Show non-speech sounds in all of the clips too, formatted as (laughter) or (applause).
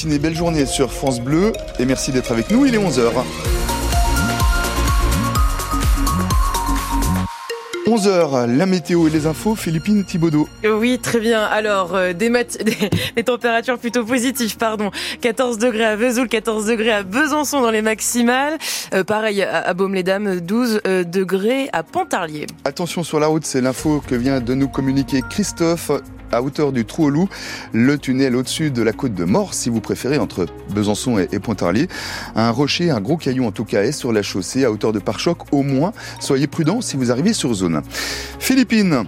matinée, belle journée sur France Bleu et merci d'être avec nous, il est 11h. 11h, la météo et les infos, Philippine Thibaudot. Oui, très bien. Alors, euh, des, (laughs) des, températures plutôt positives, pardon. 14 degrés à Vesoul, 14 degrés à Besançon dans les maximales. Euh, pareil à, à Baume-les-Dames, 12 euh, degrés à Pontarlier. Attention sur la route, c'est l'info que vient de nous communiquer Christophe à hauteur du Trou au Loup, le tunnel au-dessus de la côte de Mort, si vous préférez, entre Besançon et, Pontarlier. Un rocher, un gros caillou en tout cas, est sur la chaussée à hauteur de pare-choc au moins. Soyez prudents si vous arrivez sur zone. Philippines,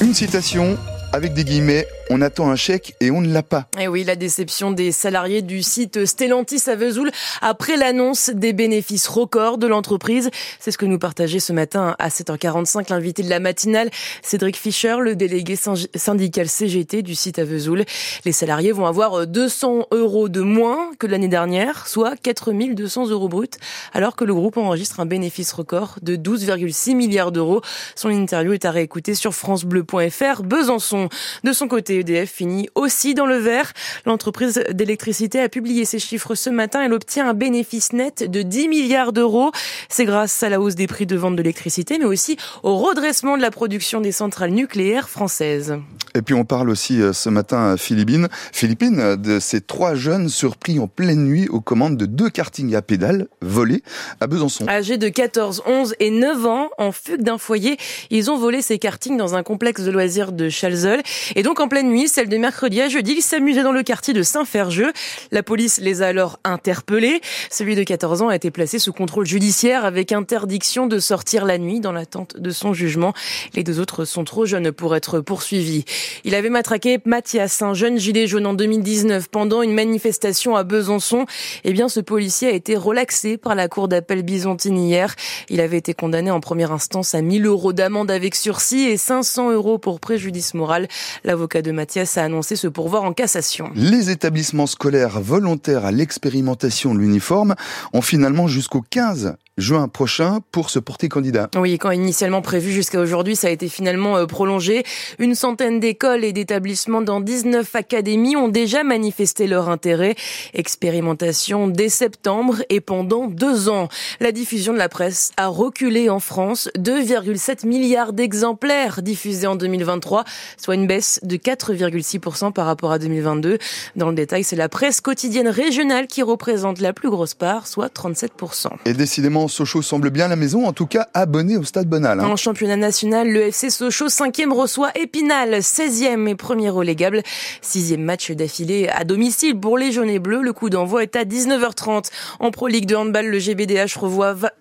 une citation avec des guillemets on attend un chèque et on ne l'a pas. Et eh oui, la déception des salariés du site Stellantis à Vesoul après l'annonce des bénéfices records de l'entreprise. C'est ce que nous partageait ce matin à 7h45 l'invité de la matinale, Cédric Fischer, le délégué syndical CGT du site à Vesoul. Les salariés vont avoir 200 euros de moins que l'année dernière, soit 4200 euros bruts, alors que le groupe enregistre un bénéfice record de 12,6 milliards d'euros. Son interview est à réécouter sur francebleu.fr. Besançon, de son côté, EDF finit aussi dans le vert. L'entreprise d'électricité a publié ses chiffres ce matin. Elle obtient un bénéfice net de 10 milliards d'euros. C'est grâce à la hausse des prix de vente d'électricité, mais aussi au redressement de la production des centrales nucléaires françaises. Et puis on parle aussi euh, ce matin à Philippines, Philippines de ces trois jeunes surpris en pleine nuit aux commandes de deux kartings à pédales volés à Besançon. Âgés de 14, 11 et 9 ans, en fugue d'un foyer, ils ont volé ces kartings dans un complexe de loisirs de Chalzeul. Et donc en pleine nuit, celle de mercredi à jeudi, ils s'amusaient dans le quartier de Saint-Ferjeux. La police les a alors interpellés. Celui de 14 ans a été placé sous contrôle judiciaire avec interdiction de sortir la nuit dans l'attente de son jugement. Les deux autres sont trop jeunes pour être poursuivis. Il avait matraqué Mathias, un jeune gilet jaune en 2019 pendant une manifestation à Besançon. Eh bien, ce policier a été relaxé par la cour d'appel byzantine hier. Il avait été condamné en première instance à 1000 euros d'amende avec sursis et 500 euros pour préjudice moral. L'avocat de Mathias a annoncé ce pourvoir en cassation. Les établissements scolaires volontaires à l'expérimentation de l'uniforme ont finalement jusqu'au 15 juin prochain pour se porter candidat. Oui, quand initialement prévu jusqu'à aujourd'hui, ça a été finalement euh, prolongé. Une centaine d'écoles et d'établissements dans 19 académies ont déjà manifesté leur intérêt. Expérimentation dès septembre et pendant deux ans. La diffusion de la presse a reculé en France. 2,7 milliards d'exemplaires diffusés en 2023, soit une baisse de 4,6% par rapport à 2022. Dans le détail, c'est la presse quotidienne régionale qui représente la plus grosse part, soit 37%. Et décidément, Sochaux semble bien la maison, en tout cas abonné au Stade Bonal. Hein. En championnat national, le FC Sochaux 5e reçoit Épinal, 16e et premier relégable. Sixième match d'affilée à domicile pour les jaunes et bleus. Le coup d'envoi est à 19h30. En Pro League de handball, le GBDH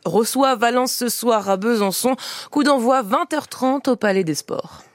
reçoit Valence ce soir à Besançon. Coup d'envoi 20h30 au Palais des Sports.